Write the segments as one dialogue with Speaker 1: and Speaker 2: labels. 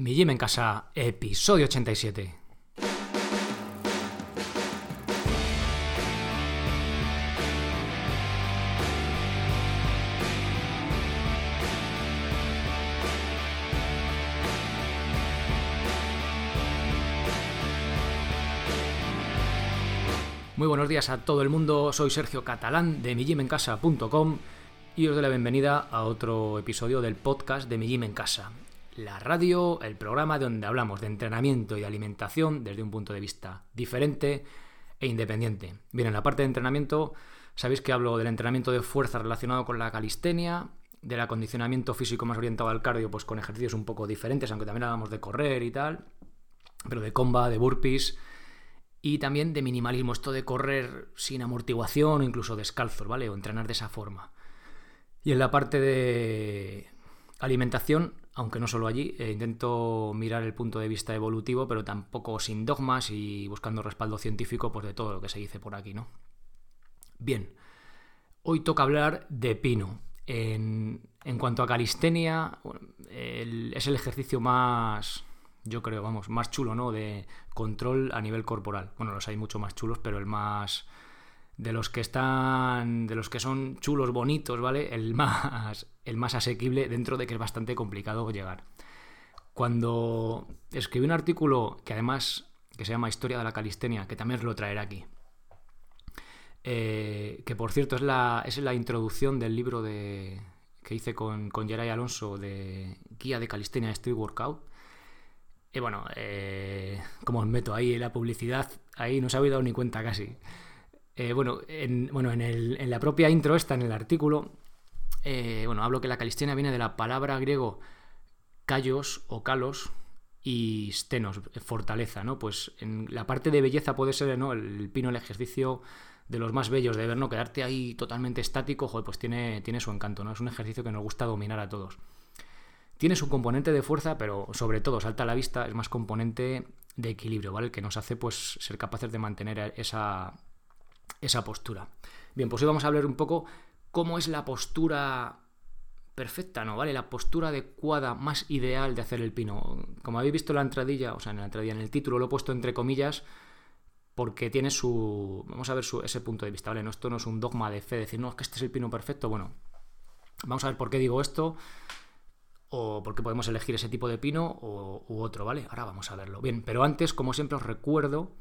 Speaker 1: Mi Gym en Casa, episodio 87. Muy buenos días a todo el mundo, soy Sergio Catalán de mijimencasa.com y os doy la bienvenida a otro episodio del podcast de Mi Gym en Casa, la radio, el programa donde hablamos de entrenamiento y de alimentación desde un punto de vista diferente e independiente. Bien, en la parte de entrenamiento sabéis que hablo del entrenamiento de fuerza relacionado con la calistenia, del acondicionamiento físico más orientado al cardio, pues con ejercicios un poco diferentes, aunque también hablamos de correr y tal, pero de comba, de burpees y también de minimalismo, esto de correr sin amortiguación o incluso descalzos, ¿vale? O entrenar de esa forma. Y en la parte de alimentación, aunque no solo allí, eh, intento mirar el punto de vista evolutivo, pero tampoco sin dogmas y buscando respaldo científico pues, de todo lo que se dice por aquí, ¿no? Bien, hoy toca hablar de pino. En, cuanto a calistenia, es el ejercicio más, yo creo, vamos, más chulo, ¿no? De control a nivel corporal. Bueno, los hay mucho más chulos, pero el más de los que están de los que son chulos bonitos vale el más el más asequible dentro de que es bastante complicado llegar cuando escribí un artículo que además que se llama historia de la calistenia que también os lo traeré aquí eh, que por cierto es la es la introducción del libro de que hice con, con Geray Alonso de guía de calistenia Street Workout y bueno, eh, como os meto ahí la publicidad, ahí no se había dado ni cuenta casi. Eh, bueno, en, bueno en, la propia intro esta, en el artículo, eh, bueno, hablo que la calistenia viene de la palabra griego callos o kalos y stenos, fortaleza, ¿no? Pues en la parte de belleza puede ser, ¿no? El, pino, el ejercicio de los más bellos de ver, ¿no? Quedarte ahí totalmente estático, joder, pues tiene, tiene su encanto, ¿no? Es un ejercicio que nos gusta dominar a todos. Tiene su componente de fuerza, pero sobre todo, salta a la vista, es más componente de equilibrio, ¿vale? Que nos hace, pues, ser capaces de mantener esa, esa postura. Bien, pues hoy vamos a hablar un poco cómo es la postura perfecta, ¿no? ¿Vale? La postura adecuada, más ideal de hacer el pino. Como habéis visto en la entradilla, o sea, en la entradilla, en el título lo he puesto entre comillas porque tiene su... Vamos a ver ese punto de vista, ¿vale? Esto no es un dogma de fe, decir, no, es que este es el pino perfecto. Bueno, vamos a ver por qué digo esto o por qué podemos elegir ese tipo de pino o, u otro, ¿vale? Ahora vamos a verlo. Bien, pero antes, como siempre, os recuerdo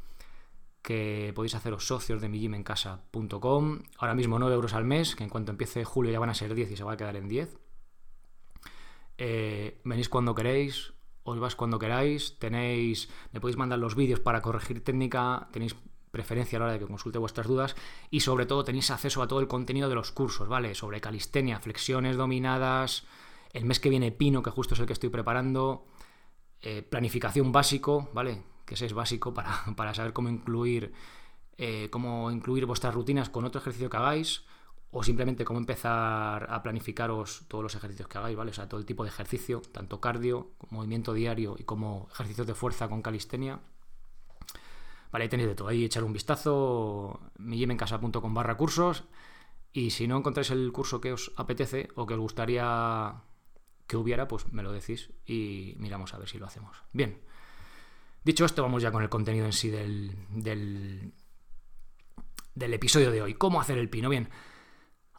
Speaker 1: que podéis haceros socios de mijimencasa.com. Ahora mismo 9 euros al mes, que en cuanto empiece julio ya van a ser 10 y se va a quedar en 10. Eh, venís cuando queréis, os vais cuando queráis, tenéis, me podéis mandar los vídeos para corregir técnica, tenéis preferencia a la hora de que consulte vuestras dudas y sobre todo tenéis acceso a todo el contenido de los cursos, ¿vale? Sobre calistenia, flexiones dominadas, el mes que viene Pino, que justo es el que estoy preparando, eh, planificación básico, ¿vale? Que ese es básico para, saber cómo incluir, eh, cómo incluir vuestras rutinas con otro ejercicio que hagáis o simplemente cómo empezar a planificaros todos los ejercicios que hagáis, ¿vale? O sea, todo el tipo de ejercicio, tanto cardio, movimiento diario y como ejercicios de fuerza con calistenia. Vale, ahí tenéis de todo. Ahí echar un vistazo, millimencasa.com barra cursos. Y si no encontráis el curso que os apetece o que os gustaría que hubiera, pues me lo decís y miramos a ver si lo hacemos. Bien. Dicho esto, vamos ya con el contenido en sí del, del, episodio de hoy. ¿Cómo hacer el pino? Bien,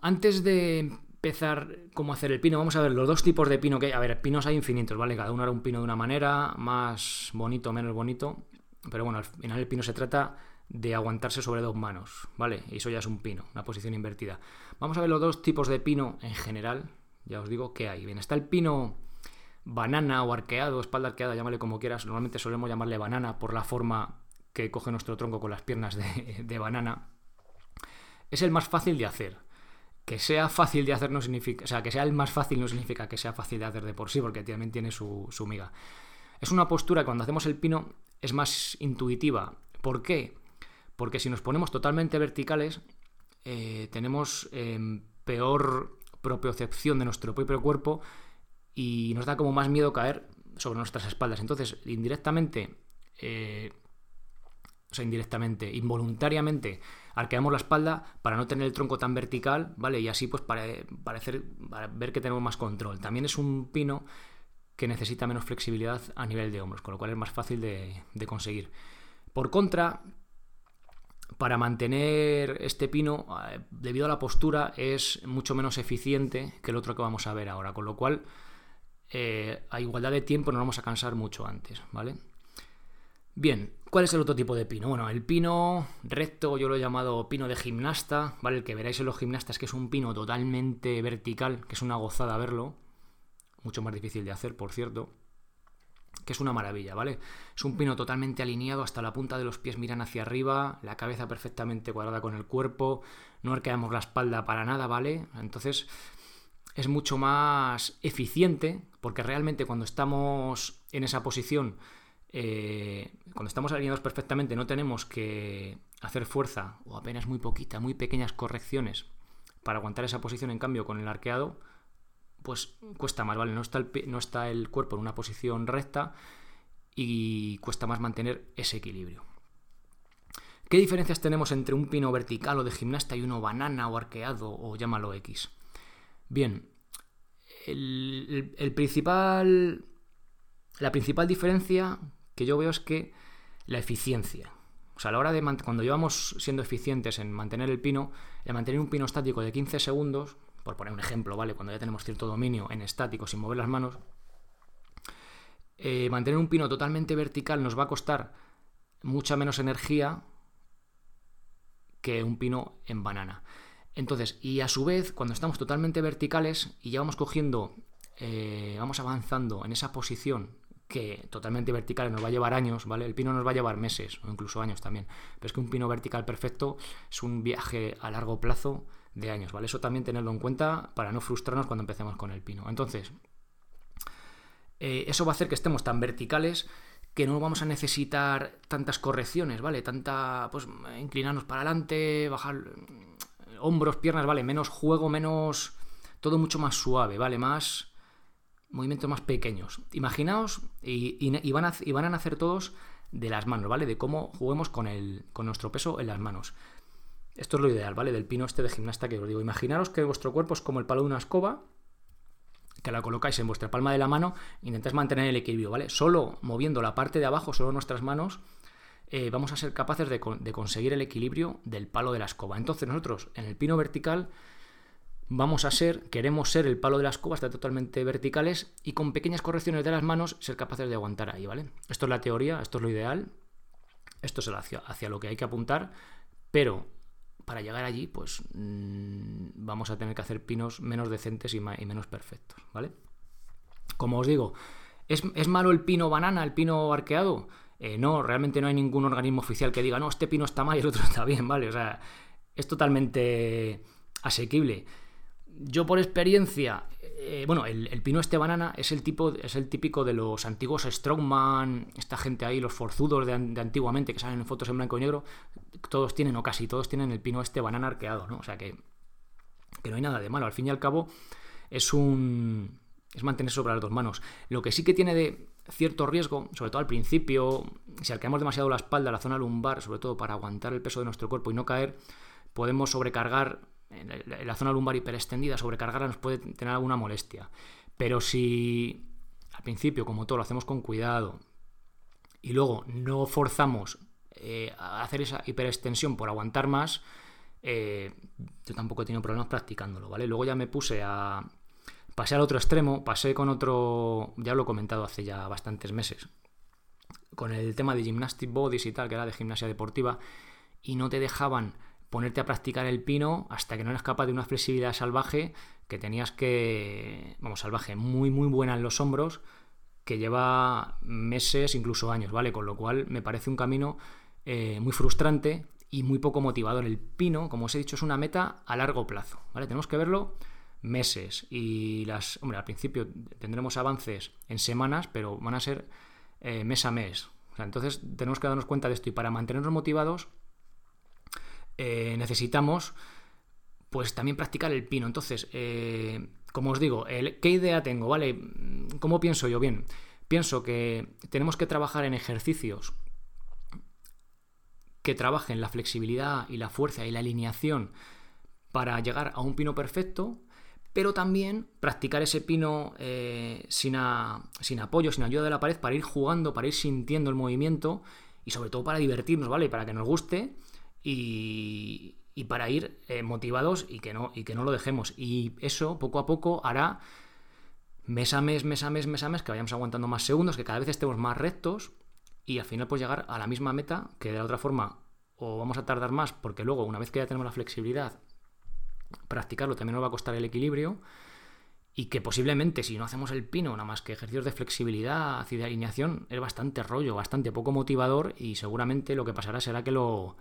Speaker 1: antes de empezar cómo hacer el pino, vamos a ver los dos tipos de pino que hay. A ver, pinos hay infinitos, ¿vale? Cada uno hará un pino de una manera, más bonito, menos bonito. Pero bueno, al final el pino se trata de aguantarse sobre dos manos, ¿vale? Y eso ya es un pino, una posición invertida. Vamos a ver los dos tipos de pino en general. Ya os digo qué hay. Bien, está el pino banana o arqueado, espalda arqueada, llámale como quieras. Normalmente solemos llamarle banana por la forma que coge nuestro tronco con las piernas de, banana. Es el más fácil de hacer. Que sea fácil de hacer no significa. O sea, que sea el más fácil no significa que sea fácil de hacer de por sí, porque también tiene su, su miga. Es una postura que cuando hacemos el pino es más intuitiva. ¿Por qué? Porque si nos ponemos totalmente verticales, eh, tenemos em, peor propiocepción de nuestro propio cuerpo y nos da como más miedo caer sobre nuestras espaldas. Entonces, indirectamente, eh, o sea, indirectamente, involuntariamente, arqueamos la espalda para no tener el tronco tan vertical, ¿vale? Y así, pues, para, parecer, para ver que tenemos más control. También es un pino que necesita menos flexibilidad a nivel de hombros, con lo cual es más fácil de, conseguir. Por contra, para mantener este pino, eh, debido a la postura, es mucho menos eficiente que el otro que vamos a ver ahora, con lo cual eh, a igualdad de tiempo nos vamos a cansar mucho antes, ¿vale? Bien, ¿cuál es el otro tipo de pino? Bueno, el pino recto, yo lo he llamado pino de gimnasta, ¿vale? El que veráis en los gimnastas, que es un pino totalmente vertical, que es una gozada verlo, mucho más difícil de hacer, por cierto, que es una maravilla, ¿vale? Es un pino totalmente alineado, hasta la punta de los pies miran hacia arriba, la cabeza perfectamente cuadrada con el cuerpo, no arqueamos la espalda para nada, ¿vale? Entonces es mucho más eficiente, porque realmente cuando estamos en esa posición, eh, cuando estamos alineados perfectamente, no tenemos que hacer fuerza o apenas muy poquita, muy pequeñas correcciones para aguantar esa posición, en cambio con el arqueado pues cuesta más, ¿vale? No está, no está el cuerpo en una posición recta y cuesta más mantener ese equilibrio. ¿Qué diferencias tenemos entre un pino vertical o de gimnasta y uno banana o arqueado o llámalo X? Bien, el, principal, la principal diferencia que yo veo es que la eficiencia. O sea, a la hora de cuando llevamos siendo eficientes en mantener el pino, el mantener un pino estático de 15 segundos, por poner un ejemplo, ¿vale? Cuando ya tenemos cierto dominio en estático sin mover las manos, eh, mantener un pino totalmente vertical nos va a costar mucha menos energía que un pino en banana. Entonces, y a su vez, cuando estamos totalmente verticales y ya vamos cogiendo, eh, vamos avanzando en esa posición que totalmente vertical nos va a llevar años, ¿vale? El pino nos va a llevar meses o incluso años también. Pero es que un pino vertical perfecto es un viaje a largo plazo de años, ¿vale? Eso también tenerlo en cuenta para no frustrarnos cuando empecemos con el pino. Entonces, eh, eso va a hacer que estemos tan verticales que no vamos a necesitar tantas correcciones, ¿vale? Tanta, pues, inclinarnos para adelante, bajar hombros, piernas, ¿vale? Menos juego, menos... Todo mucho más suave, ¿vale? Más... Movimientos más pequeños. Imaginaos, y, van a, y van a nacer todos de las manos, ¿vale? De cómo juguemos con, el, con nuestro peso en las manos. Esto es lo ideal, ¿vale? Del pino este de gimnasta que os digo. Imaginaros que vuestro cuerpo es como el palo de una escoba, que la colocáis en vuestra palma de la mano, intentáis mantener el equilibrio, ¿vale? Solo moviendo la parte de abajo, solo nuestras manos, eh, vamos a ser capaces de, conseguir el equilibrio del palo de la escoba. Entonces nosotros en el pino vertical vamos a ser, queremos ser el palo de la escoba, estar totalmente verticales y con pequeñas correcciones de las manos ser capaces de aguantar ahí, ¿vale? Esto es la teoría, esto es lo ideal, esto es hacia, lo que hay que apuntar, pero para llegar allí, pues mm, vamos a tener que hacer pinos menos decentes y, menos perfectos, ¿vale? Como os digo, ¿es, malo el pino banana, el pino arqueado? Eh, no, realmente no hay ningún organismo oficial que diga, no, este pino está mal y el otro está bien, ¿vale? O sea, es totalmente asequible. Yo por experiencia eh, bueno, el, pino este banana es el tipo, es el típico de los antiguos strongman, esta gente ahí, los forzudos de, antiguamente que salen en fotos en blanco y negro, todos tienen, o casi todos tienen el pino este banana arqueado, ¿no? O sea que, que no hay nada de malo. Al fin y al cabo, es un. es mantener sobre las dos manos. Lo que sí que tiene de cierto riesgo, sobre todo al principio, si arqueamos demasiado la espalda, la zona lumbar, sobre todo para aguantar el peso de nuestro cuerpo y no caer, podemos sobrecargar en la zona lumbar hiperextendida, sobrecargarla nos puede tener alguna molestia. Pero si al principio, como todo, lo hacemos con cuidado y luego no forzamos eh, a hacer esa hiperextensión por aguantar más, eh, yo tampoco he tenido problemas practicándolo, ¿vale? Luego ya me puse a... Pasé al otro extremo, pasé con otro... Ya lo he comentado hace ya bastantes meses. Con el tema de gymnastic bodies y tal, que era de gimnasia deportiva, y no te dejaban ponerte a practicar el pino hasta que no eras capaz de una flexibilidad salvaje que tenías que, vamos, salvaje, muy, muy buena en los hombros, que lleva meses, incluso años, ¿vale? Con lo cual me parece un camino eh, muy frustrante y muy poco motivador. El pino, como os he dicho, es una meta a largo plazo, ¿vale? Tenemos que verlo meses y las, hombre, al principio tendremos avances en semanas, pero van a ser eh, mes a mes. entonces tenemos que darnos cuenta de esto y para mantenernos motivados eh, necesitamos pues también practicar el pino. Entonces, eh, como os digo, ¿qué idea tengo? ¿Vale? ¿Cómo pienso yo? Bien, pienso que tenemos que trabajar en ejercicios que trabajen la flexibilidad y la fuerza y la alineación para llegar a un pino perfecto, pero también practicar ese pino eh, sin, sin apoyo, sin ayuda de la pared, para ir jugando, para ir sintiendo el movimiento y sobre todo para divertirnos, ¿vale? Para que nos guste y, para ir eh, motivados y que, no, y que no lo dejemos. Y eso poco a poco hará mes a mes, mes a mes, mes a mes, que vayamos aguantando más segundos, que cada vez estemos más rectos y al final pues llegar a la misma meta que de la otra forma o vamos a tardar más porque luego una vez que ya tenemos la flexibilidad practicarlo también nos va a costar el equilibrio y que posiblemente si no hacemos el pino, nada más que ejercicios de flexibilidad y de alineación, es bastante rollo, bastante poco motivador y seguramente lo que pasará será que lo,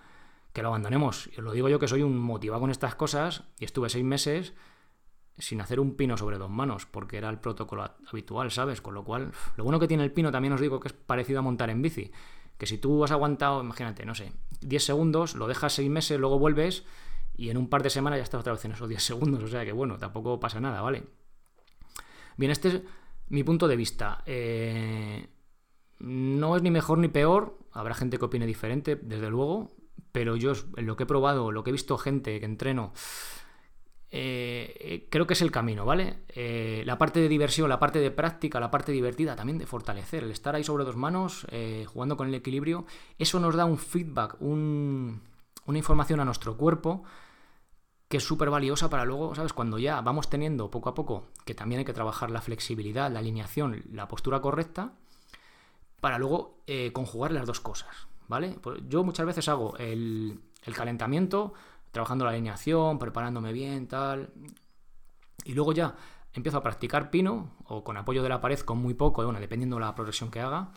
Speaker 1: que lo abandonemos. Os lo digo yo que soy un motivado con estas cosas y estuve seis meses sin hacer un pino sobre dos manos, porque era el protocolo habitual, ¿sabes? Con lo cual, lo bueno que tiene el pino también os digo que es parecido a montar en bici. Que si tú has aguantado, imagínate, no sé, 10 segundos, lo dejas seis meses, luego vuelves y en un par de semanas ya estás otra vez en esos 10 segundos. O sea que bueno, tampoco pasa nada, ¿vale? Bien, este es mi punto de vista. Eh, no es ni mejor ni peor. Habrá gente que opine diferente, desde luego. Pero yo, lo que he probado, lo que he visto gente que entreno, eh, eh, creo que es el camino, ¿vale? la parte de diversión, la parte de práctica, la parte divertida, también de fortalecer, el estar ahí sobre dos manos, jugando con el equilibrio, eso nos da un feedback, una información a nuestro cuerpo que es súper valiosa para luego, ¿sabes? Cuando ya vamos teniendo poco a poco, que también hay que trabajar la flexibilidad, la alineación, la postura correcta, para luego eh, conjugar las dos cosas, ¿vale? Pues yo muchas veces hago el, calentamiento, trabajando la alineación, preparándome bien, tal, y luego ya empiezo a practicar pino, o con apoyo de la pared, con muy poco, bueno, dependiendo de la progresión que haga,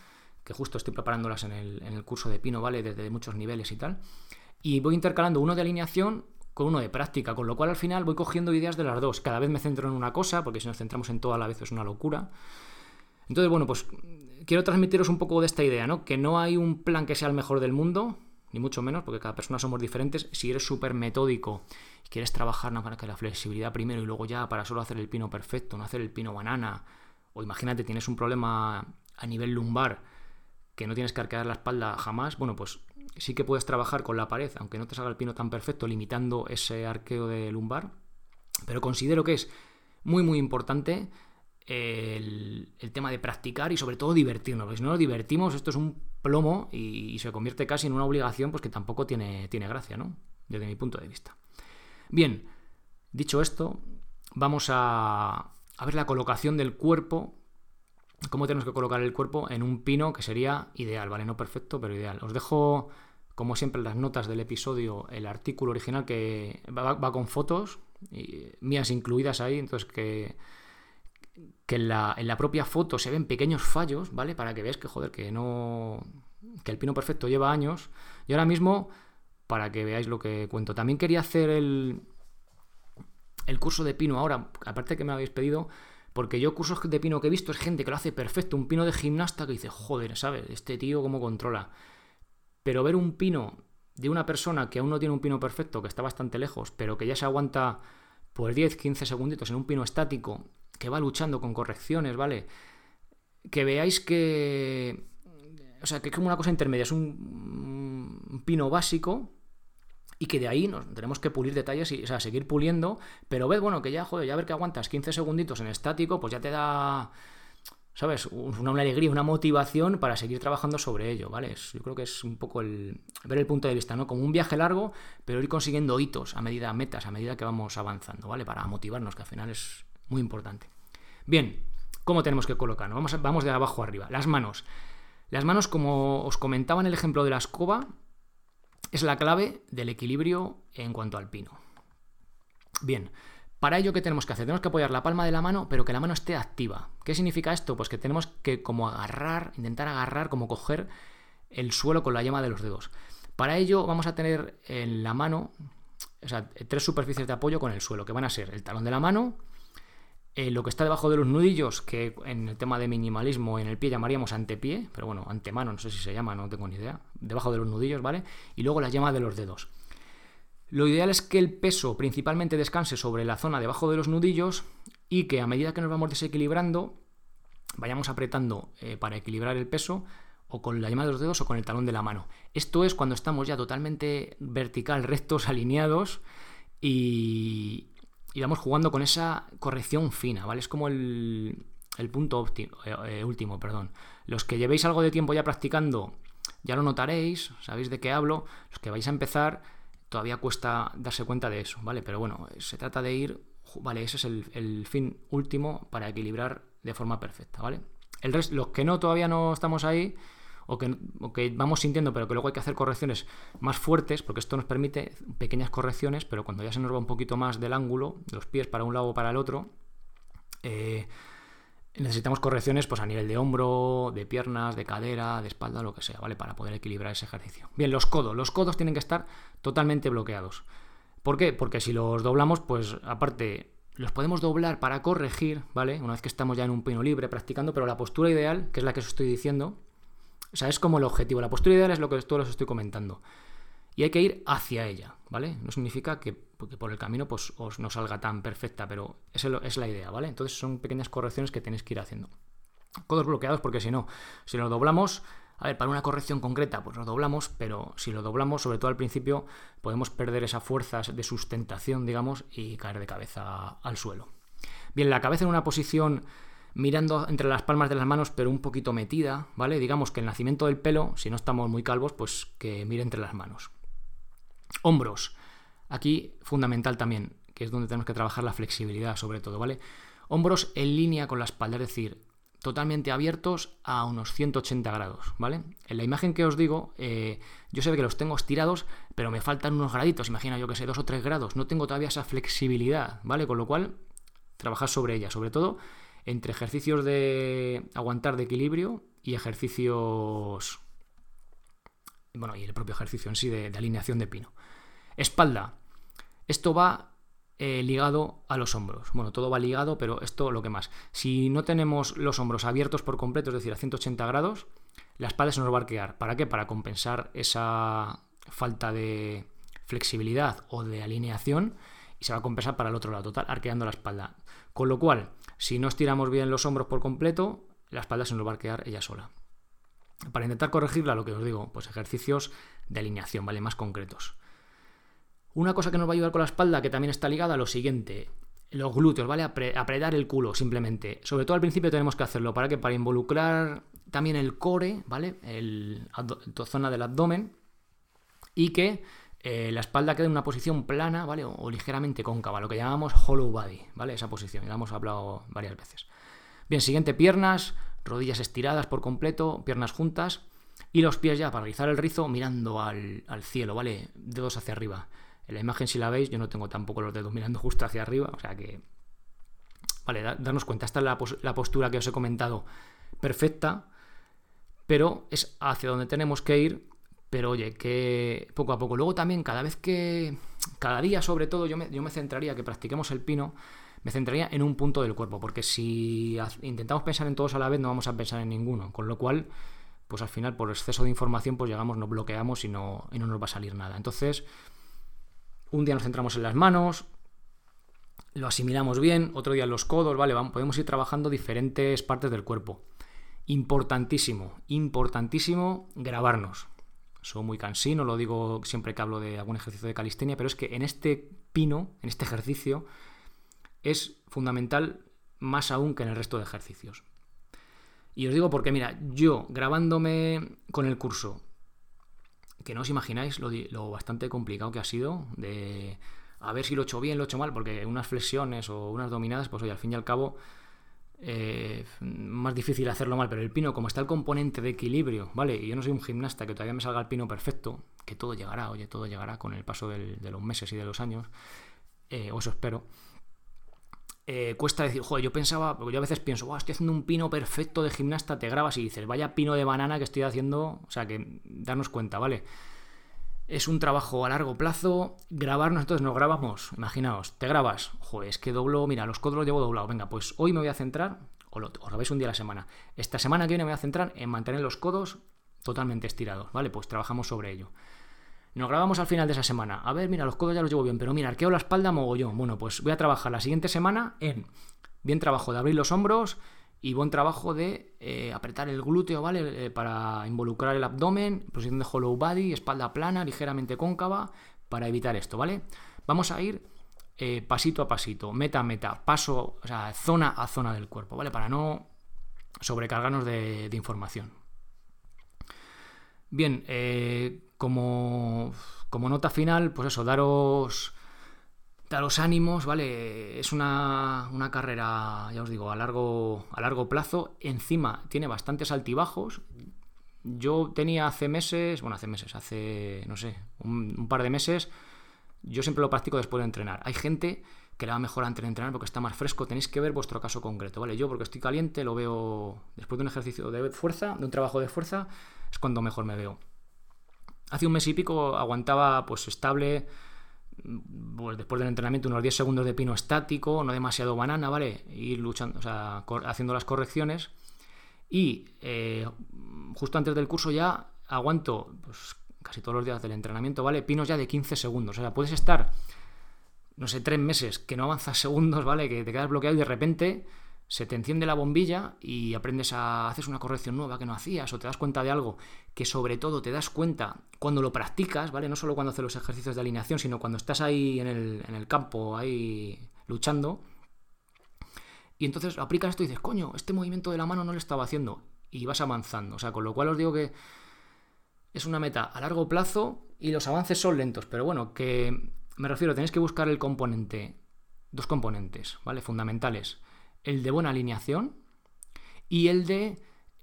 Speaker 1: que justo estoy preparándolas en el, en el curso de pino, ¿vale? Desde muchos niveles y tal. Y voy intercalando uno de alineación con uno de práctica, con lo cual al final voy cogiendo ideas de las dos. Cada vez me centro en una cosa, porque si nos centramos en toda la vez es una locura. Entonces, bueno, pues quiero transmitiros un poco de esta idea, ¿no? Que no hay un plan que sea el mejor del mundo, ni mucho menos, porque cada persona somos diferentes. Si eres súper metódico y quieres trabajar ¿no? para que la flexibilidad primero y luego ya para solo hacer el pino perfecto, no hacer el pino banana, o imagínate, tienes un problema a nivel lumbar que no tienes que arquear la espalda jamás, bueno, pues sí que puedes trabajar con la pared, aunque no te salga el pino tan perfecto, limitando ese arqueo de lumbar. Pero considero que es muy, muy importante el, tema de practicar y sobre todo divertirnos. Porque si no nos divertimos, esto es un plomo y, se convierte casi en una obligación, pues que tampoco tiene, tiene gracia, ¿no? Desde mi punto de vista. Bien, dicho esto, vamos a, a ver la colocación del cuerpo cómo tenemos que colocar el cuerpo en un pino que sería ideal, ¿vale? No perfecto, pero ideal. Os dejo, como siempre, las notas del episodio el artículo original que va, con fotos, mías incluidas ahí, entonces que, que en, la, en la propia foto se ven pequeños fallos, ¿vale? Para que veáis que, joder, que no... que el pino perfecto lleva años. Y ahora mismo, para que veáis lo que cuento. También quería hacer el, el curso de pino ahora, aparte que me habéis pedido porque yo cursos de pino que he visto es gente que lo hace perfecto, un pino de gimnasta que dice, joder, ¿sabes? Este tío cómo controla. Pero ver un pino de una persona que aún no tiene un pino perfecto, que está bastante lejos, pero que ya se aguanta por 10, 15 segunditos en un pino estático, que va luchando con correcciones, ¿vale? Que veáis que... O sea, que es como una cosa intermedia, es un, un pino básico, y que de ahí nos tenemos que pulir detalles y, o sea, seguir puliendo, pero ves, bueno, que ya, joder, ya ver que aguantas 15 segunditos en estático, pues ya te da, ¿sabes? Una, alegría, una motivación para seguir trabajando sobre ello, ¿vale? yo creo que es un poco el, ver el punto de vista, ¿no? Como un viaje largo, pero ir consiguiendo hitos a medida, metas, a medida que vamos avanzando, ¿vale? Para motivarnos, que al final es muy importante. Bien, ¿cómo tenemos que colocarnos? Vamos, vamos de abajo arriba. Las manos. Las manos, como os comentaba en el ejemplo de la escoba, es la clave del equilibrio en cuanto al pino. Bien, para ello, ¿qué tenemos que hacer? Tenemos que apoyar la palma de la mano, pero que la mano esté activa. ¿Qué significa esto? Pues que tenemos que como agarrar, intentar agarrar, como coger el suelo con la yema de los dedos. Para ello vamos a tener en la mano, o sea, tres superficies de apoyo con el suelo, que van a ser el talón de la mano, eh, lo que está debajo de los nudillos, que en el tema de minimalismo en el pie llamaríamos antepié, pero bueno, antemano, no sé si se llama, no tengo ni idea, debajo de los nudillos, ¿vale? Y luego la yema de los dedos. Lo ideal es que el peso principalmente descanse sobre la zona debajo de los nudillos y que a medida que nos vamos desequilibrando, vayamos apretando eh, para equilibrar el peso o con la yema de los dedos o con el talón de la mano. Esto es cuando estamos ya totalmente vertical, rectos, alineados y, y vamos jugando con esa corrección fina, ¿vale? Es como el, el punto óptimo, eh, eh, último, perdón. Los que llevéis algo de tiempo ya practicando, ya lo notaréis, sabéis de qué hablo. Los que vais a empezar, todavía cuesta darse cuenta de eso, ¿vale? Pero bueno, se trata de ir, vale, ese es el, fin último para equilibrar de forma perfecta, ¿vale? El resto, los que no todavía no estamos ahí, o que, vamos sintiendo, pero que luego hay que hacer correcciones más fuertes, porque esto nos permite pequeñas correcciones, pero cuando ya se nos va un poquito más del ángulo, los pies para un lado o para el otro, eh, necesitamos correcciones pues a nivel de hombro, de piernas, de cadera, de espalda, lo que sea, ¿vale? Para poder equilibrar ese ejercicio. Bien, los codos. Los codos tienen que estar totalmente bloqueados. ¿Por qué? Porque si los doblamos, pues aparte los podemos doblar para corregir, ¿vale? Una vez que estamos ya en un pino libre practicando, pero la postura ideal, que es la que os estoy diciendo, o sea, es como el objetivo. La postura ideal es lo que todos os estoy comentando. Y hay que ir hacia ella, ¿vale? No significa que, por el camino pues, os no salga tan perfecta, pero esa es la idea, ¿vale? Entonces son pequeñas correcciones que tenéis que ir haciendo. Codos bloqueados porque si no, si lo doblamos, a ver, para una corrección concreta, pues lo doblamos, pero si lo doblamos, sobre todo al principio, podemos perder esa fuerza de sustentación, digamos, y caer de cabeza al suelo. Bien, la cabeza en una posición mirando entre las palmas de las manos, pero un poquito metida, ¿vale? Digamos que el nacimiento del pelo, si no estamos muy calvos, pues que mire entre las manos. Hombros. Aquí fundamental también, que es donde tenemos que trabajar la flexibilidad sobre todo, ¿vale? Hombros en línea con la espalda, es decir, totalmente abiertos a unos 180 grados, ¿vale? En la imagen que os digo, eh, yo sé que los tengo estirados, pero me faltan unos graditos, imagina yo que sé, dos o tres grados, no tengo todavía esa flexibilidad, ¿vale? Con lo cual, trabajar sobre ella, sobre todo entre ejercicios de aguantar de equilibrio y ejercicios bueno, y el propio ejercicio en sí de, alineación de pino. Espalda. Esto va eh, ligado a los hombros. Bueno, todo va ligado, pero esto lo que más. Si no tenemos los hombros abiertos por completo, es decir, a 180 grados, la espalda se nos va a arquear. ¿Para qué? Para compensar esa falta de flexibilidad o de alineación y se va a compensar para el otro lado, total, arqueando la espalda. Con lo cual, si no estiramos bien los hombros por completo, la espalda se nos va a arquear ella sola. Para intentar corregirla, lo que os digo, pues ejercicios de alineación, ¿vale? Más concretos. Una cosa que nos va a ayudar con la espalda, que también está ligada a lo siguiente, los glúteos, ¿vale? apretar el culo, simplemente. Sobre todo al principio tenemos que hacerlo. ¿Para qué? Para involucrar también el core, ¿vale? El, la zona del abdomen. Y que eh, la espalda quede en una posición plana, ¿vale? O, ligeramente cóncava, lo que llamamos hollow body, ¿vale? Esa posición, ya la hemos hablado varias veces. Bien, siguiente, piernas, rodillas estiradas por completo, piernas juntas y los pies ya para realizar el rizo mirando al, cielo, ¿vale? Dedos hacia arriba. En la imagen, si la veis, yo no tengo tampoco los dedos mirando justo hacia arriba, o sea que. Vale, darnos cuenta, esta es la postura que os he comentado perfecta, pero es hacia donde tenemos que ir pero oye, que poco a poco. Luego también, cada vez que. Cada día, sobre todo, yo me, yo me centraría, que practiquemos el pino, me centraría en un punto del cuerpo, porque si intentamos pensar en todos a la vez, no vamos a pensar en ninguno. Con lo cual, pues al final, por exceso de información, pues llegamos, nos bloqueamos y no, y no nos va a salir nada. Entonces, un día nos centramos en las manos, lo asimilamos bien, otro día en los codos, ¿vale? Vamos, podemos ir trabajando diferentes partes del cuerpo. Importantísimo, importantísimo grabarnos. Soy muy cansino, lo digo siempre que hablo de algún ejercicio de calistenia, pero es que en este pino, en este ejercicio, es fundamental más aún que en el resto de ejercicios. Y os digo porque, mira, yo grabándome con el curso, que no os imagináis lo, bastante complicado que ha sido de a ver si lo he hecho bien, lo he hecho mal, porque unas flexiones o unas dominadas, pues oye, al fin y al cabo eh, más difícil hacerlo mal, pero el pino, como está el componente de equilibrio, ¿vale? Y yo no soy un gimnasta que todavía me salga el pino perfecto, que todo llegará, oye, todo llegará con el paso de los meses y de los años, eh, o eso espero. Eh, cuesta decir, joder, yo pensaba, porque yo a veces pienso, estoy haciendo un pino perfecto de gimnasta, te grabas y dices, vaya pino de banana que estoy haciendo, o sea, que darnos cuenta, ¿vale? Es un trabajo a largo plazo. Grabarnos, entonces nos grabamos. Imaginaos, te grabas. Joder, es que doblo, mira, los codos los llevo doblados. Venga, pues hoy me voy a centrar, o lo os grabáis un día a la semana. Esta semana que viene me voy a centrar en mantener los codos totalmente estirados, ¿vale? Pues trabajamos sobre ello. Nos grabamos al final de esa semana. A ver, mira, los codos ya los llevo bien, pero mira, arqueo la espalda mogollón. Bueno, pues voy a trabajar la siguiente semana en bien trabajo de abrir los hombros, y buen trabajo de eh, apretar el glúteo, ¿vale? Eh, para involucrar el abdomen, posición de hollow body, espalda plana, ligeramente cóncava, para evitar esto, ¿vale? Vamos a ir eh, pasito a pasito, meta a meta, paso, o sea, zona a zona del cuerpo, ¿vale? Para no sobrecargarnos de, información. Bien, como, como nota final, pues eso, daros daros ánimos, ¿vale? Es una, una, carrera, ya os digo, a largo, a largo plazo. Encima tiene bastantes altibajos. Yo tenía hace meses, bueno, hace meses, hace, no sé, un, par de meses, yo siempre lo practico después de entrenar. Hay gente que le va mejor antes de entrenar porque está más fresco. Tenéis que ver vuestro caso concreto, ¿vale? Yo, porque estoy caliente, lo veo después de un ejercicio de fuerza, de un trabajo de fuerza, es cuando mejor me veo. Hace un mes y pico aguantaba, pues, estable, pues, después del entrenamiento, unos 10 segundos de pino estático, no demasiado banana, ¿vale? Ir luchando, o sea, haciendo las correcciones. Y eh, justo antes del curso ya aguanto pues, casi todos los días del entrenamiento, ¿vale? Pinos ya de 15 segundos. O sea, puedes estar, no sé, tres meses que no avanzas segundos, ¿vale? Que te quedas bloqueado y de repente se te enciende la bombilla y aprendes a haces una corrección nueva que no hacías o te das cuenta de algo que sobre todo te das cuenta cuando lo practicas, ¿vale? No solo cuando haces los ejercicios de alineación, sino cuando estás ahí en el, en el campo, ahí luchando. Y entonces aplicas esto y dices, coño, este movimiento de la mano no lo estaba haciendo y vas avanzando. O sea, con lo cual os digo que es una meta a largo plazo y los avances son lentos, pero bueno, que me refiero, tenéis que buscar el componente, dos componentes, ¿vale? Fundamentales. El de buena alineación y el de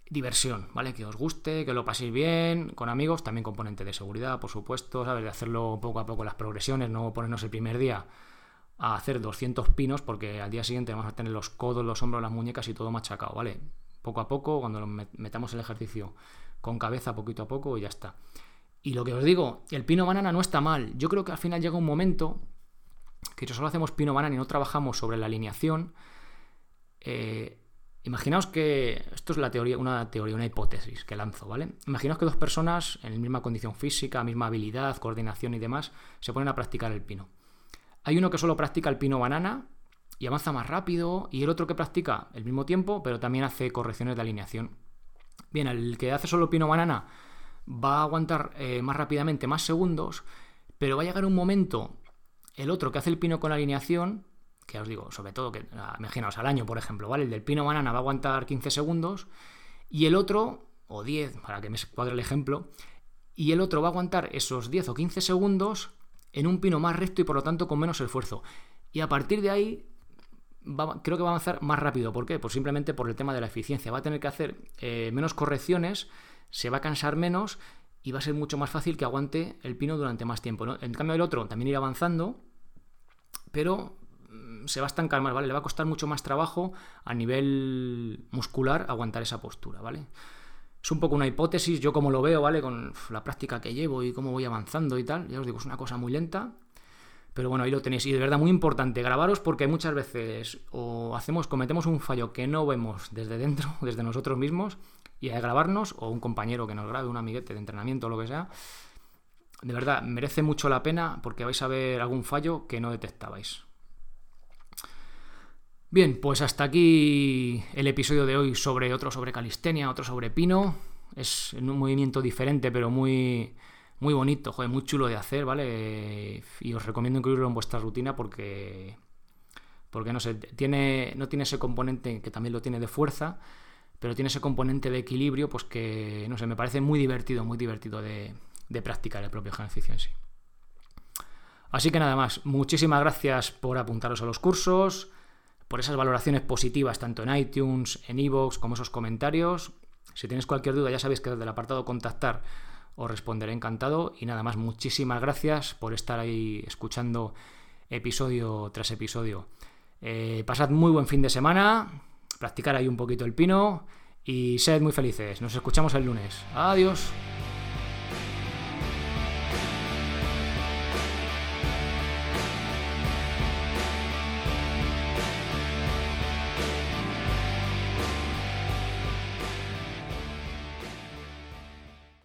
Speaker 1: diversión, ¿vale? Que os guste, que lo paséis bien, con amigos, también componente de seguridad, por supuesto, ¿sabes? De hacerlo poco a poco las progresiones, no ponernos el primer día a hacer 200 pinos porque al día siguiente vamos a tener los codos, los hombros, las muñecas y todo machacado, ¿vale? poco a poco, cuando metamos el ejercicio con cabeza poquito a poco y ya está. Y lo que os digo, el pino banana no está mal. Yo creo que al final llega un momento que solo hacemos pino banana y no trabajamos sobre la alineación, eh, imaginaos que esto es la teoría, una teoría, una hipótesis que lanzo, ¿vale? Imaginaos que dos personas en la misma condición física, misma habilidad, coordinación y demás, se ponen a practicar el pino. Hay uno que solo practica el pino banana y avanza más rápido, y el otro que practica el mismo tiempo, pero también hace correcciones de alineación. Bien, el que hace solo pino banana va a aguantar eh, más rápidamente, más segundos, pero va a llegar un momento, el otro que hace el pino con alineación, que os digo, sobre todo que, imaginaos, al año, por ejemplo, ¿vale? El del pino banana va a aguantar 15 segundos, y el otro, o 10, para que me cuadre el ejemplo, y el otro va a aguantar esos 10 o 15 segundos en un pino más recto y por lo tanto con menos esfuerzo. Y a partir de ahí creo que va a avanzar más rápido. ¿Por qué? Pues simplemente por el tema de la eficiencia. Va a tener que hacer eh, menos correcciones, se va a cansar menos y va a ser mucho más fácil que aguante el pino durante más tiempo. En cambio, el otro también irá avanzando, pero se va a estancar más, ¿vale? Le va a costar mucho más trabajo a nivel muscular aguantar esa postura, ¿vale? Es un poco una hipótesis, yo como lo veo, ¿vale? Con la práctica que llevo y cómo voy avanzando y tal. Ya os digo, es una cosa muy lenta, pero bueno, ahí lo tenéis. Y de verdad, muy importante, grabaros porque muchas veces o hacemos, cometemos un fallo que no vemos desde dentro, desde nosotros mismos, y a grabarnos, o un compañero que nos grabe, un amiguete de entrenamiento o lo que sea. De verdad, merece mucho la pena porque vais a ver algún fallo que no detectabais. Bien, pues hasta aquí el episodio de hoy sobre otro sobre calistenia, otro sobre pino. Es un movimiento diferente, pero muy, muy bonito, joder, muy chulo de hacer, ¿vale? Y os recomiendo incluirlo en vuestra rutina porque, porque no sé, tiene, no tiene ese componente que también lo tiene de fuerza, pero tiene ese componente de equilibrio, pues que, no sé, me parece muy divertido, muy divertido de, de practicar el propio ejercicio en sí. Así que nada más, muchísimas gracias por apuntaros a los cursos, por esas valoraciones positivas tanto en iTunes, en iVoox, como esos comentarios. Si tenéis cualquier duda, ya sabéis que desde el apartado contactar os responderé encantado. Y nada más, muchísimas gracias por estar ahí escuchando episodio tras episodio. Eh, pasad muy buen fin de semana, practicar ahí un poquito el pino y sed muy felices. Nos escuchamos el lunes. Adiós.